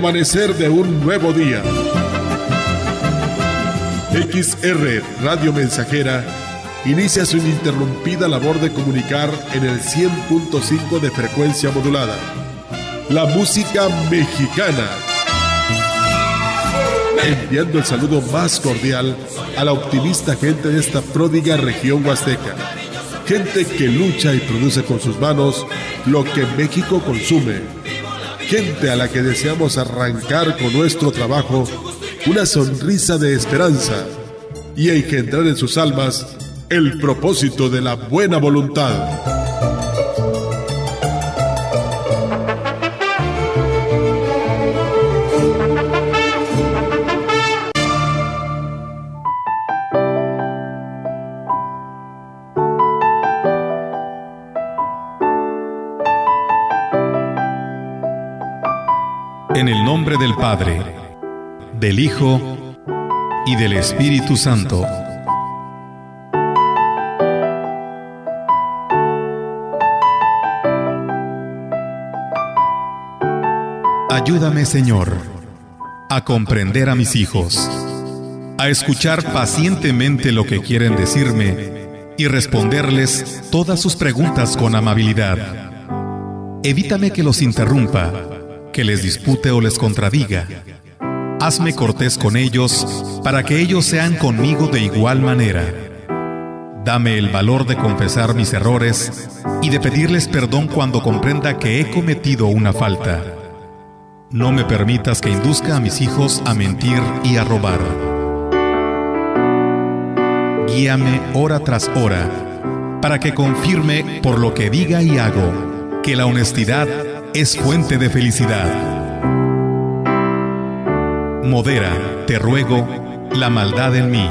amanecer de un nuevo día. XR Radio Mensajera inicia su ininterrumpida labor de comunicar en el 100.5 de frecuencia modulada. La música mexicana. Enviando el saludo más cordial a la optimista gente de esta pródiga región huasteca. Gente que lucha y produce con sus manos lo que México consume. Gente a la que deseamos arrancar con nuestro trabajo una sonrisa de esperanza y engendrar en sus almas el propósito de la buena voluntad. Del Hijo y del Espíritu Santo. Ayúdame, Señor, a comprender a mis hijos, a escuchar pacientemente lo que quieren decirme y responderles todas sus preguntas con amabilidad. Evítame que los interrumpa, que les dispute o les contradiga. Hazme cortés con ellos para que ellos sean conmigo de igual manera. Dame el valor de confesar mis errores y de pedirles perdón cuando comprenda que he cometido una falta. No me permitas que induzca a mis hijos a mentir y a robar. Guíame hora tras hora para que confirme por lo que diga y hago que la honestidad es fuente de felicidad. Modera, te ruego, la maldad en mí.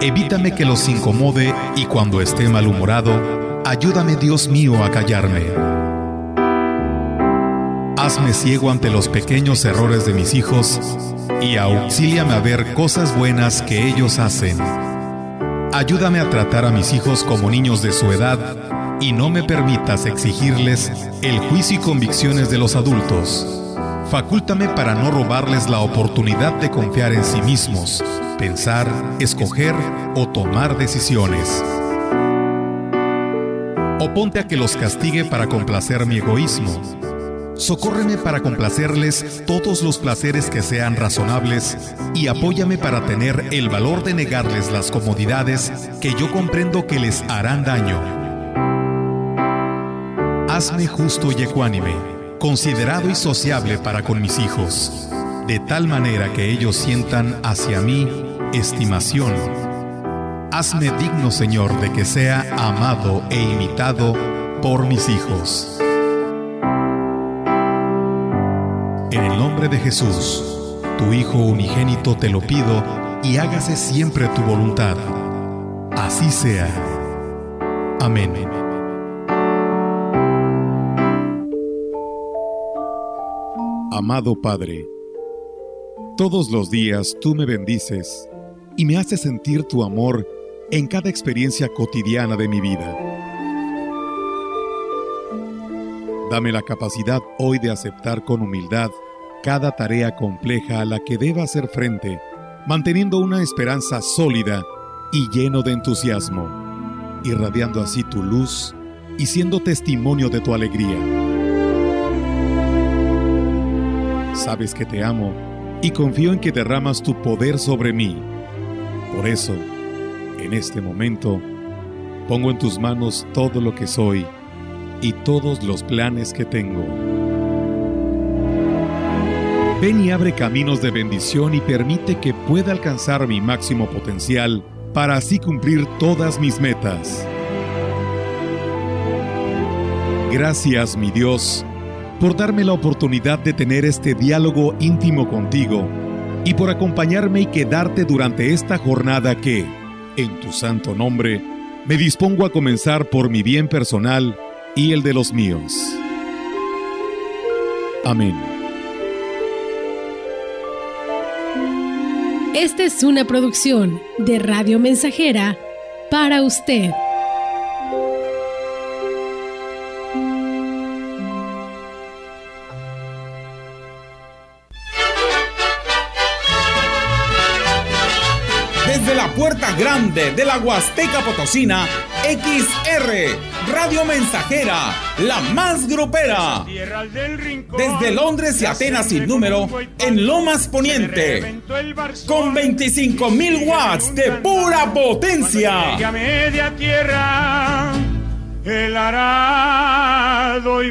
Evítame que los incomode y cuando esté malhumorado, ayúdame Dios mío a callarme. Hazme ciego ante los pequeños errores de mis hijos y auxíliame a ver cosas buenas que ellos hacen. Ayúdame a tratar a mis hijos como niños de su edad y no me permitas exigirles el juicio y convicciones de los adultos. Facúltame para no robarles la oportunidad de confiar en sí mismos, pensar, escoger o tomar decisiones. O ponte a que los castigue para complacer mi egoísmo Socórreme para complacerles todos los placeres que sean razonables y apóyame para tener el valor de negarles las comodidades que yo comprendo que les harán daño. Hazme justo y ecuánime, considerado y sociable para con mis hijos, de tal manera que ellos sientan hacia mí estimación. Hazme digno, Señor, de que sea amado e imitado por mis hijos. En el nombre de Jesús, tu Hijo unigénito, te lo pido y hágase siempre tu voluntad. Así sea. Amén. Amado Padre, todos los días tú me bendices y me haces sentir tu amor en cada experiencia cotidiana de mi vida. Dame la capacidad hoy de aceptar con humildad cada tarea compleja a la que deba hacer frente, manteniendo una esperanza sólida y lleno de entusiasmo, irradiando así tu luz y siendo testimonio de tu alegría. Sabes que te amo y confío en que derramas tu poder sobre mí. Por eso, en este momento, pongo en tus manos todo lo que soy y todos los planes que tengo. Ven y abre caminos de bendición y permite que pueda alcanzar mi máximo potencial para así cumplir todas mis metas. Gracias, mi Dios, por darme la oportunidad de tener este diálogo íntimo contigo y por acompañarme y quedarte durante esta jornada que, en tu santo nombre, me dispongo a comenzar por mi bien personal y el de los míos. Amén. Esta es una producción de Radio Mensajera para usted. De la Huasteca Potosina, XR, Radio Mensajera, la más grupera. Desde Londres y Atenas sin número, en Lomas Poniente, con 25 mil watts de pura potencia. media tierra, el arado y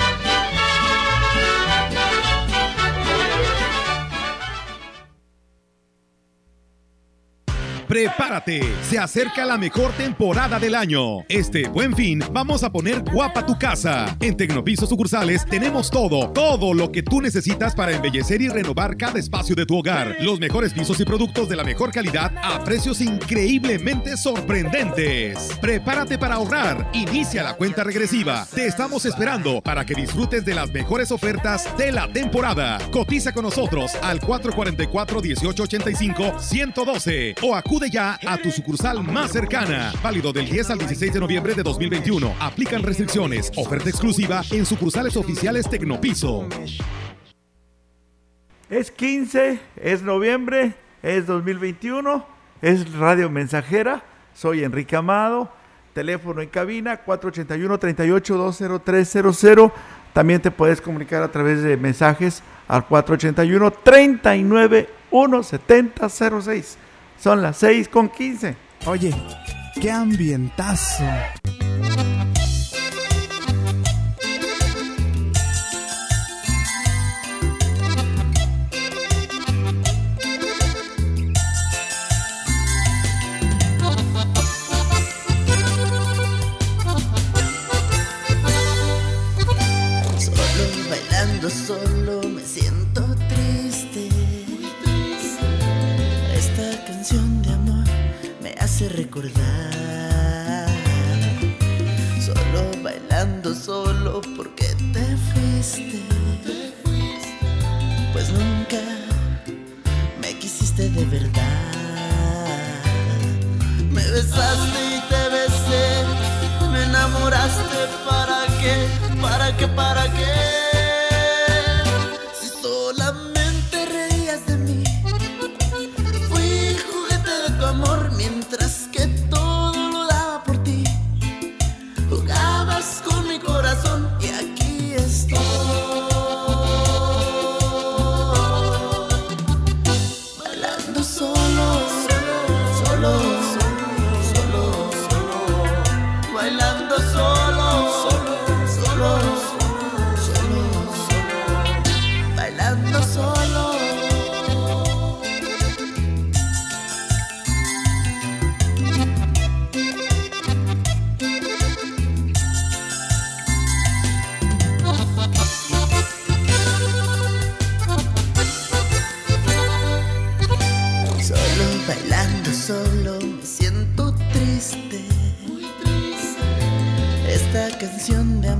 Prepárate, se acerca la mejor temporada del año. Este buen fin vamos a poner guapa tu casa. En Tecnopiso sucursales tenemos todo, todo lo que tú necesitas para embellecer y renovar cada espacio de tu hogar. Los mejores pisos y productos de la mejor calidad a precios increíblemente sorprendentes. Prepárate para ahorrar. Inicia la cuenta regresiva. Te estamos esperando para que disfrutes de las mejores ofertas de la temporada. Cotiza con nosotros al 444 1885 112 o acude ya a tu sucursal más cercana. Válido del 10 al 16 de noviembre de 2021. Aplican restricciones. Oferta exclusiva en sucursales oficiales Tecnopiso. Es 15, es noviembre, es 2021, es Radio Mensajera. Soy Enrique Amado. Teléfono en cabina 481-38-20300. También te puedes comunicar a través de mensajes al 481 39 17006 son las 6 con 15. Oye, qué ambientazo. Solo bailando solo porque te fuiste. Pues nunca me quisiste de verdad. Me besaste y te besé. Me enamoraste para qué, para qué, para qué.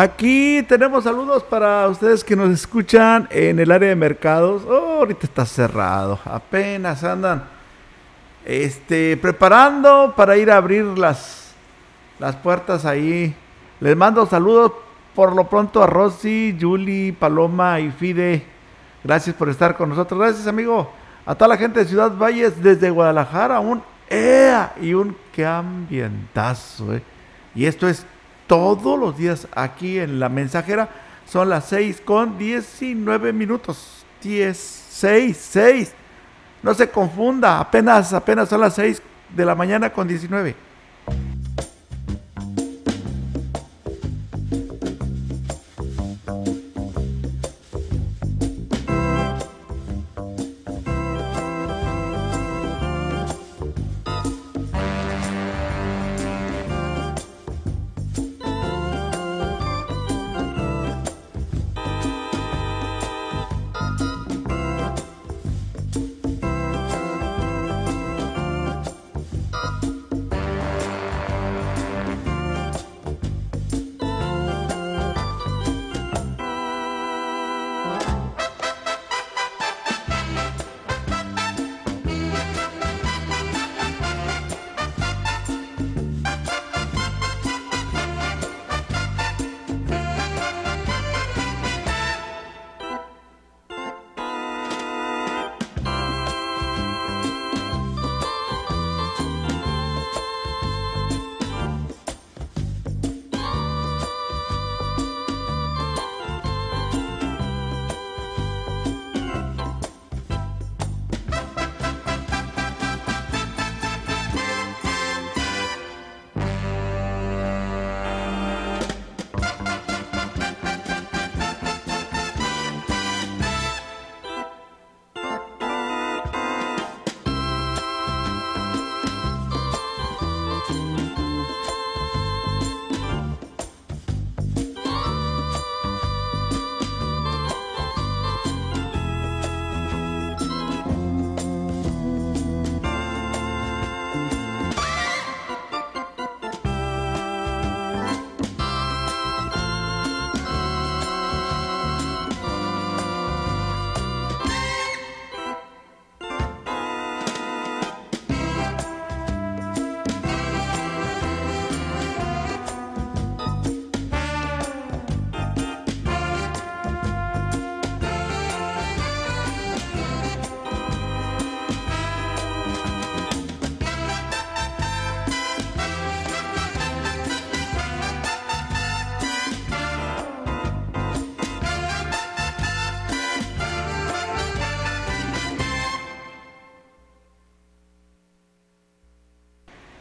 Aquí tenemos saludos para ustedes que nos escuchan en el área de mercados. Oh, ahorita está cerrado, apenas andan este, preparando para ir a abrir las, las puertas ahí. Les mando saludos por lo pronto a Rosy, Julie, Paloma y Fide. Gracias por estar con nosotros. Gracias, amigo. A toda la gente de Ciudad Valles desde Guadalajara, un ¡ea! y un qué ambientazo. ¿eh? Y esto es todos los días aquí en la mensajera. Son las 6 con 19 minutos. 10, 6, 6. No se confunda, apenas, apenas son las 6 de la mañana con 19.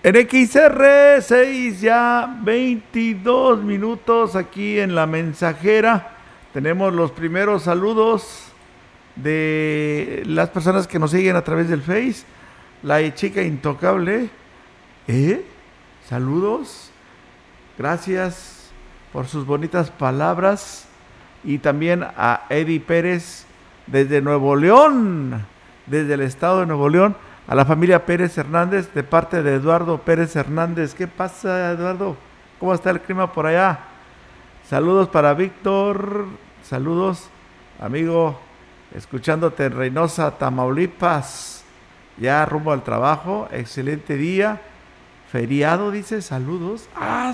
En XR 6 ya 22 minutos aquí en la mensajera. Tenemos los primeros saludos de las personas que nos siguen a través del Face. La chica intocable. ¿Eh? Saludos. Gracias por sus bonitas palabras. Y también a Eddie Pérez desde Nuevo León. Desde el estado de Nuevo León a la familia Pérez Hernández de parte de Eduardo Pérez Hernández. ¿Qué pasa, Eduardo? ¿Cómo está el clima por allá? Saludos para Víctor. Saludos, amigo, escuchándote en Reynosa, Tamaulipas. Ya rumbo al trabajo. Excelente día. Feriado, dice. Saludos. ¡Ah!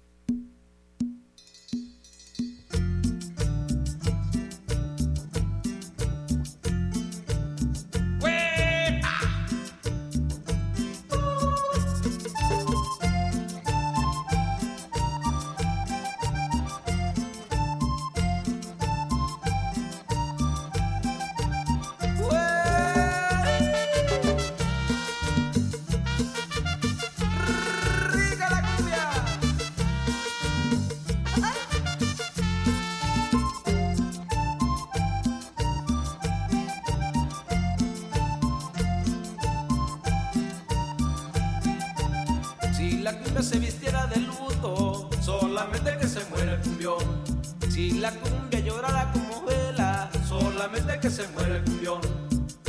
La cumbia llorara como vela, solamente que se muera el cumbión.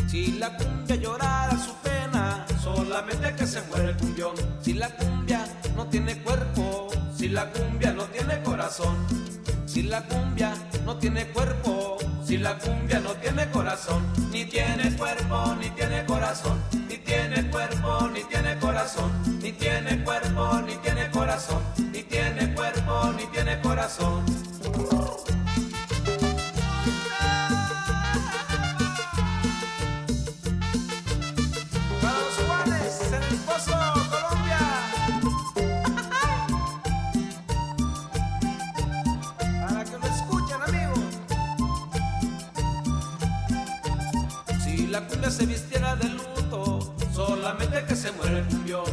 Si la cumbia llorara su pena, solamente que se muera el cumbión. Si la cumbia no tiene cuerpo, si la cumbia no tiene corazón, si la cumbia no tiene cuerpo, si la cumbia no tiene corazón, ni tiene cuerpo, ni tiene la cumbia se vistiera de luto, solamente que se muera el cumbión.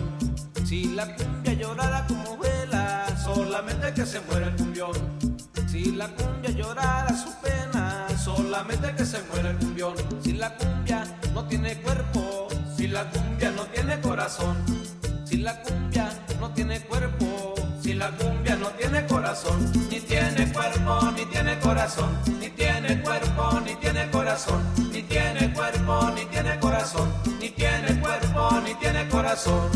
Si la cumbia llorara como vela, solamente que se muera el cumbión. Si la cumbia llorara su pena, solamente que se muera el cumbión. Si la cumbia no tiene cuerpo, si la cumbia no tiene corazón, si la cumbia no tiene cuerpo, si la cumbia no tiene corazón, ni tiene cuerpo, ni tiene corazón, ni tiene cuerpo, ni tiene corazón, ni tiene cuerpo, ni tiene corazón, ni tiene cuerpo, ni tiene corazón.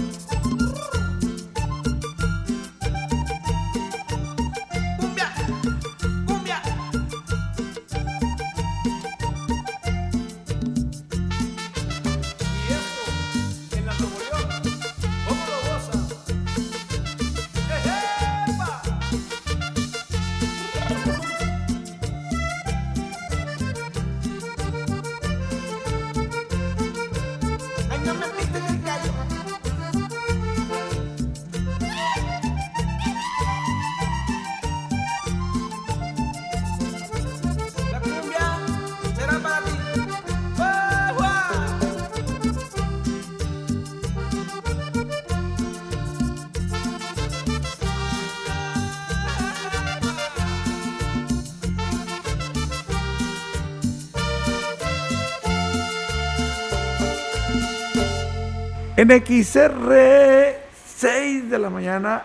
En XR, 6 de la mañana,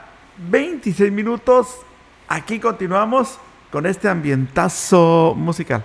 26 minutos. Aquí continuamos con este ambientazo musical.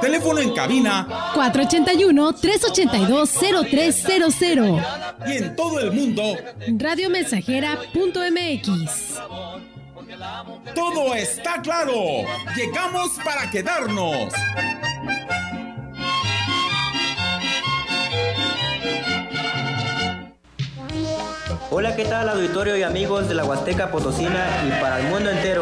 Teléfono en cabina 481-382-0300. y en todo el mundo Radiomensajera.mx. todo está claro. Llegamos para quedarnos. Hola, ¿qué tal auditorio y amigos de la Huasteca Potosina y para el mundo entero?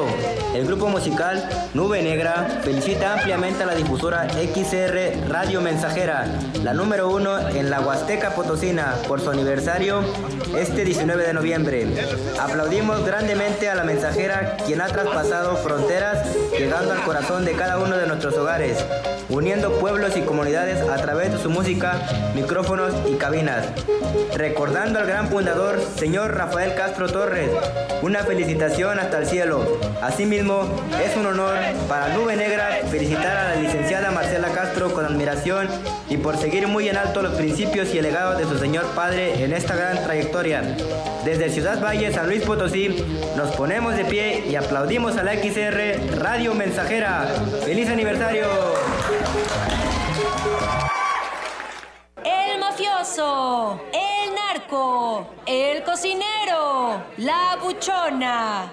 El grupo musical Nube Negra felicita ampliamente a la difusora XR Radio Mensajera, la número uno en la Huasteca Potosina, por su aniversario este 19 de noviembre. Aplaudimos grandemente a la mensajera quien ha traspasado fronteras llegando al corazón de cada uno de nuestros hogares, uniendo pueblos y comunidades a través de su música, micrófonos y cabinas. Recordando al gran fundador, señor Rafael Castro Torres, una felicitación hasta el cielo. Es un honor para Nube Negra felicitar a la licenciada Marcela Castro con admiración y por seguir muy en alto los principios y el legado de su señor padre en esta gran trayectoria. Desde Ciudad Valle, San Luis Potosí, nos ponemos de pie y aplaudimos a la XR Radio Mensajera. ¡Feliz aniversario! El mafioso, el narco, el cocinero, la buchona,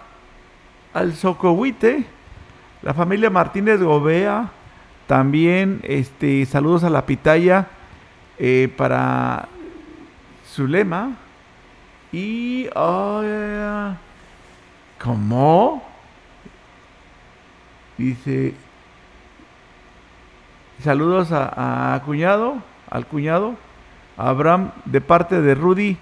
al Socohuite, la familia Martínez Gobea, también este saludos a la pitaya eh, para Zulema y ay, ¿cómo? Dice saludos a cuñado, al cuñado Abraham de parte de Rudy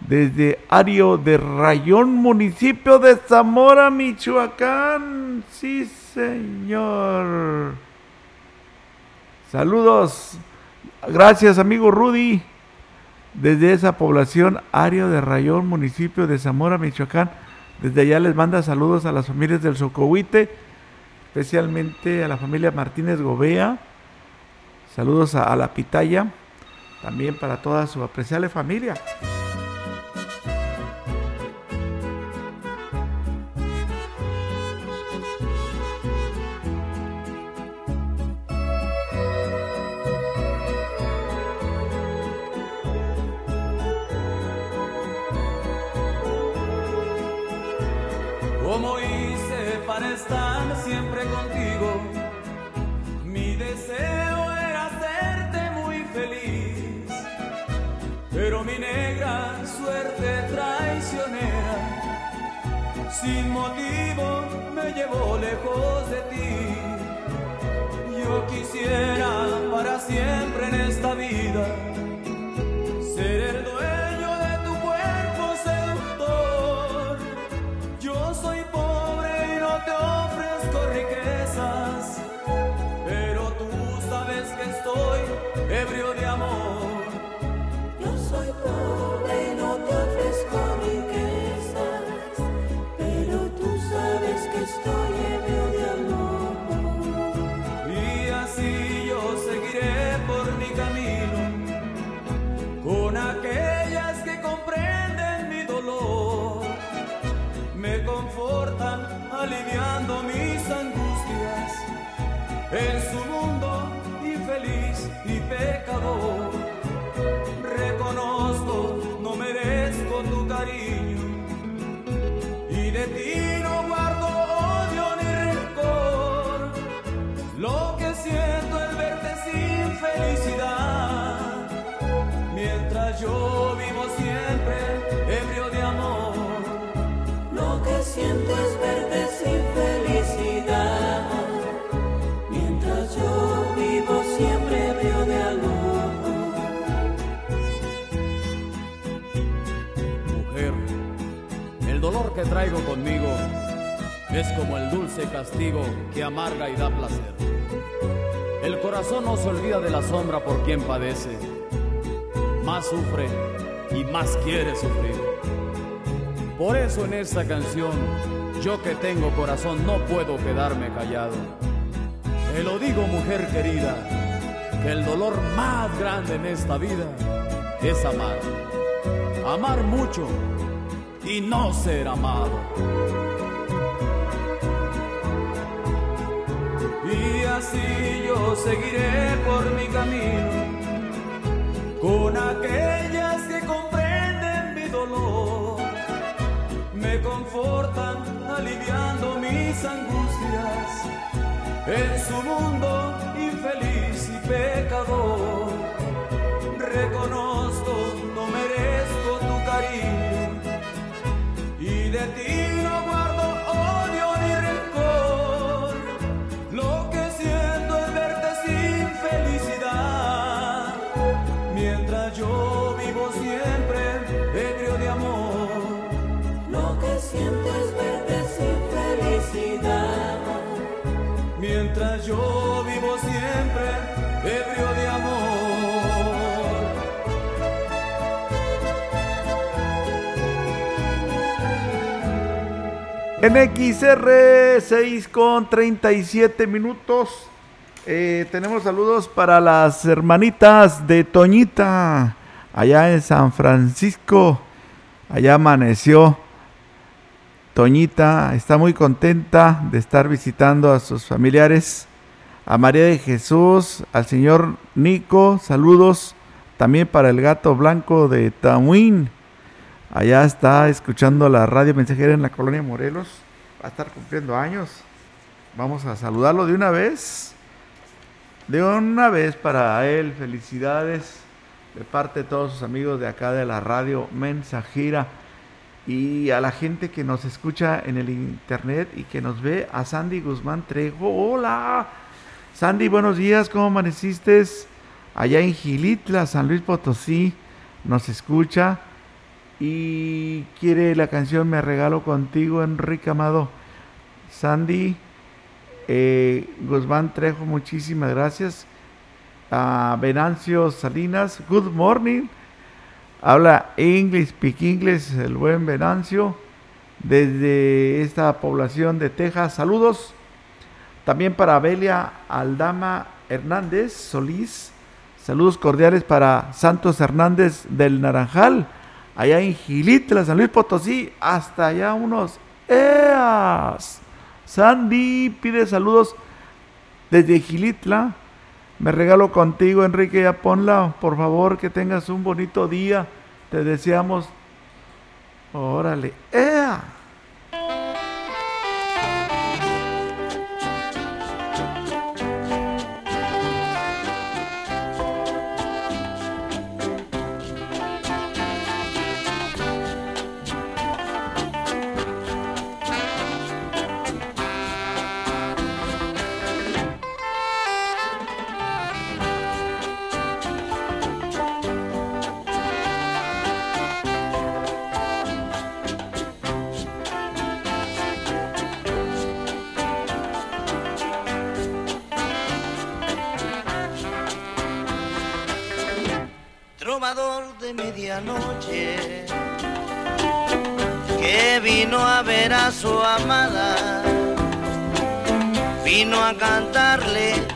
desde Ario de Rayón, municipio de Zamora, Michoacán. Sí, señor. Saludos. Gracias, amigo Rudy. Desde esa población, Ario de Rayón, municipio de Zamora, Michoacán. Desde allá les manda saludos a las familias del Socohuite, especialmente a la familia Martínez Gobea. Saludos a, a la Pitaya, también para toda su apreciable familia. Sin motivo me llevó lejos de ti. Yo quisiera para siempre en esta vida ser el dueño de tu cuerpo seductor. Yo soy pobre y no te ofrezco riquezas, pero tú sabes que estoy ebrio de amor. Yo soy pobre y no te ofrezco riquezas, yo vivo siempre ebrio de amor. Lo que siento es verte sin felicidad, mientras yo vivo siempre ebrio de amor. Mujer, el dolor que traigo conmigo es como el dulce castigo que amarga y da placer. El corazón no se olvida de la sombra por quien padece más sufre y más quiere sufrir. Por eso en esta canción, yo que tengo corazón no puedo quedarme callado. Te lo digo mujer querida, que el dolor más grande en esta vida es amar. Amar mucho y no ser amado. Y así yo seguiré por mi camino con aquellas que comprenden mi dolor, me confortan aliviando mis angustias en su mundo infeliz y pecador. Reconozco, no merezco tu cariño y de ti yo vivo siempre ebrio de amor. En XR 6 con 37 minutos. eh, tenemos saludos para las hermanitas de Toñita. Allá en San Francisco. Allá amaneció. Toñita está muy contenta de estar visitando a sus familiares. A María de Jesús, al señor Nico, saludos. También para el gato blanco de Tamuín. Allá está escuchando la radio mensajera en la colonia Morelos. Va a estar cumpliendo años. Vamos a saludarlo de una vez. De una vez para él. Felicidades de parte de todos sus amigos de acá de la radio mensajera. Y a la gente que nos escucha en el internet y que nos ve, a Sandy Guzmán Trejo. Hola. Sandy, buenos días. ¿Cómo amaneciste? Allá en Gilitla, San Luis Potosí. Nos escucha y quiere la canción Me regalo contigo, Enrique Amado. Sandy eh, Guzmán Trejo, muchísimas gracias. A Venancio Salinas, good morning. Habla English, speak English, el buen Venancio, desde esta población de Texas. Saludos. También para Belia Aldama Hernández Solís. Saludos cordiales para Santos Hernández del Naranjal allá en Gilitla, San Luis Potosí, hasta allá unos EAS. Sandy pide saludos desde Gilitla. Me regalo contigo, Enrique, ya ponla, por favor, que tengas un bonito día. Te deseamos. Órale, ¡Ea!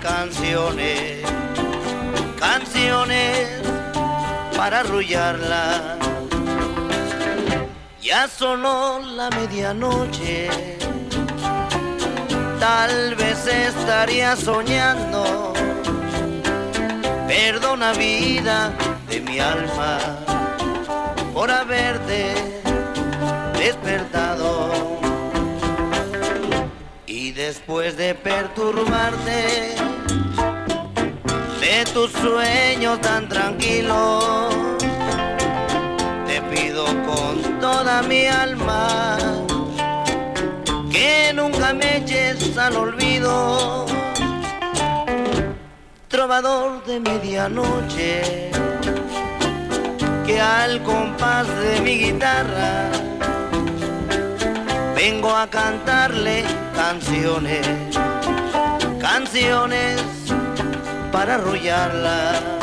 Canciones, canciones para arrullarla. Ya sonó la medianoche, tal vez estaría soñando. Perdona vida de mi alma por haberte despertado. Y después de perturbarte de tus sueños tan tranquilos, te pido con toda mi alma que nunca me eches al olvido. Trovador de medianoche, que al compás de mi guitarra vengo a cantarle canciones, canciones para arrullarla.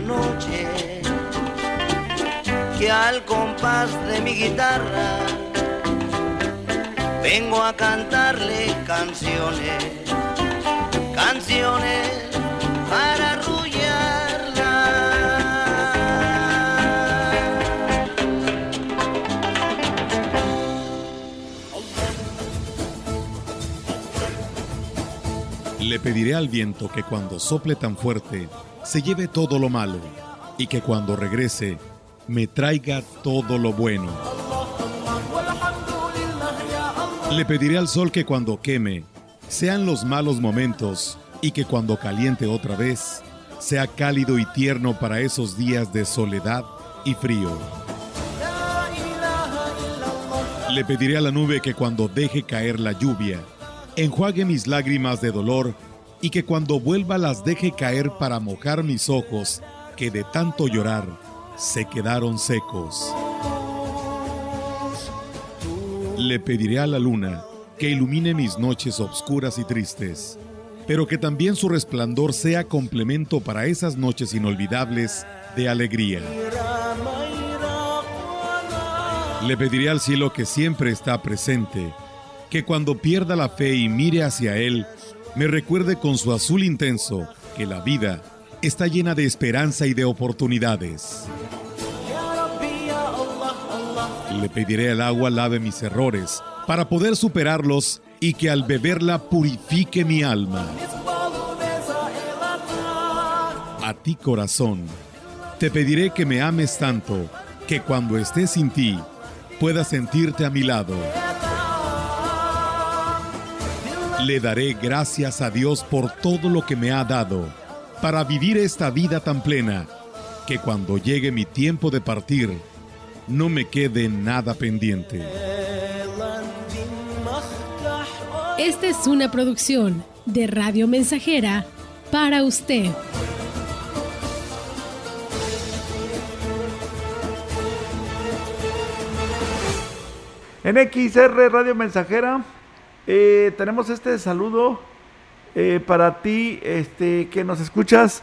Medianoche, que al compás de mi guitarra vengo a cantarle canciones, canciones Le pediré al viento que cuando sople tan fuerte se lleve todo lo malo y que cuando regrese me traiga todo lo bueno. Le pediré al sol que cuando queme sean los malos momentos y que cuando caliente otra vez sea cálido y tierno para esos días de soledad y frío. Le pediré a la nube que cuando deje caer la lluvia, enjuague mis lágrimas de dolor y que cuando vuelva las deje caer para mojar mis ojos que de tanto llorar se quedaron secos. Le pediré a la luna que ilumine mis noches obscuras y tristes, pero que también su resplandor sea complemento para esas noches inolvidables de alegría. Le pediré al cielo que siempre está presente, que cuando pierda la fe y mire hacia él, me recuerde con su azul intenso que la vida está llena de esperanza y de oportunidades. Le pediré al agua lave mis errores para poder superarlos y que al beberla purifique mi alma. A ti corazón, te pediré que me ames tanto que cuando esté sin ti puedas sentirte a mi lado. Le daré gracias a Dios por todo lo que me ha dado para vivir esta vida tan plena que cuando llegue mi tiempo de partir no me quede nada pendiente. Esta es una producción de Radio Mensajera para usted. En XR Radio Mensajera eh, tenemos este saludo eh, para ti este, que nos escuchas,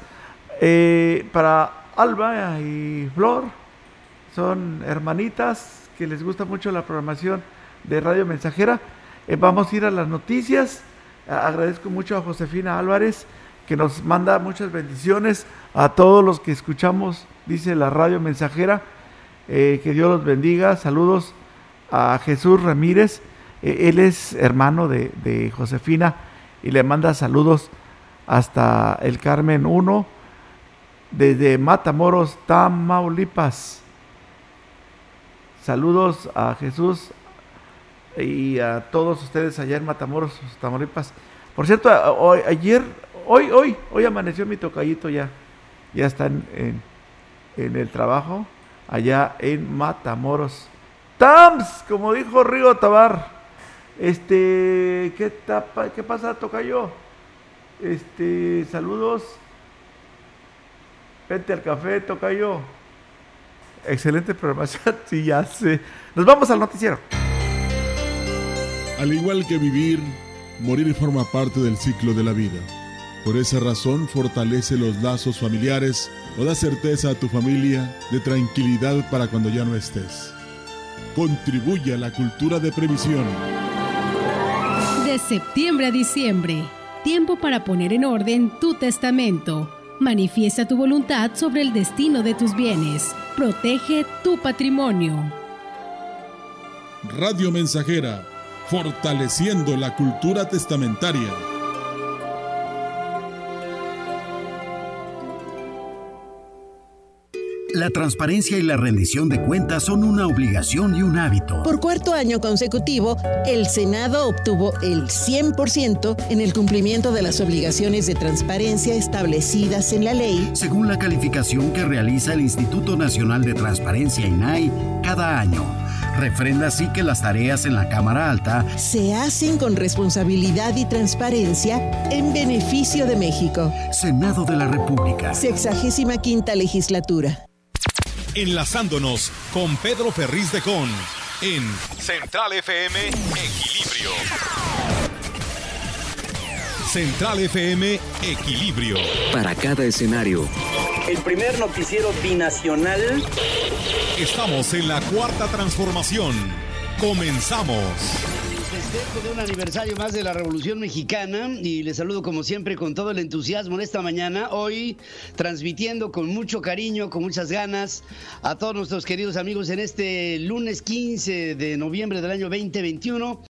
eh, para Alba y Flor, son hermanitas que les gusta mucho la programación de Radio Mensajera. Vamos a ir a las noticias. Agradezco mucho a Josefina Álvarez que nos manda muchas bendiciones a todos los que escuchamos, dice la Radio Mensajera. Que Dios los bendiga. Saludos a Jesús Ramírez. Eh, él es hermano de, Josefina y le manda saludos hasta el Carmen 1 desde Matamoros, Tamaulipas. Saludos a Jesús y a todos ustedes allá en Matamoros, Tamaulipas. Por cierto, hoy, ayer, hoy, hoy, hoy amaneció mi tocallito ya. Ya está en, el trabajo, allá en Matamoros. ¡Tams! Como dijo Río Tabar. Este, ¿qué, tapa, ¿qué pasa, tocayo? Este, saludos. Vente al café, tocayo. Excelente programación, sí, ya sé. Nos vamos al noticiero. Al igual que vivir, morir forma parte del ciclo de la vida. Por esa razón, fortalece los lazos familiares o da certeza a tu familia de tranquilidad para cuando ya no estés. Contribuye a la cultura de previsión. De septiembre a diciembre, tiempo para poner en orden tu testamento. Manifiesta tu voluntad sobre el destino de tus bienes. Protege tu patrimonio. Radio Mensajera, fortaleciendo la cultura testamentaria. La transparencia y la rendición de cuentas son una obligación y un hábito. Por cuarto año consecutivo, el Senado obtuvo el 100% en el cumplimiento de las obligaciones de transparencia establecidas en la ley, según la calificación que realiza el Instituto Nacional de Transparencia INAI cada año. Refrenda así que las tareas en la Cámara Alta se hacen con responsabilidad y transparencia en beneficio de México. Senado de la República. Sexagésima quinta legislatura. Enlazándonos con Pedro Ferriz de Con en Central FM Equilibrio. Central FM Equilibrio. Para cada escenario. El primer noticiero binacional. Estamos en la cuarta transformación. Comenzamos. Festejo de un aniversario más de la Revolución Mexicana y les saludo como siempre con todo el entusiasmo en esta mañana. Hoy transmitiendo con mucho cariño, con muchas ganas a todos nuestros queridos amigos en este lunes 15 de noviembre del año 2021.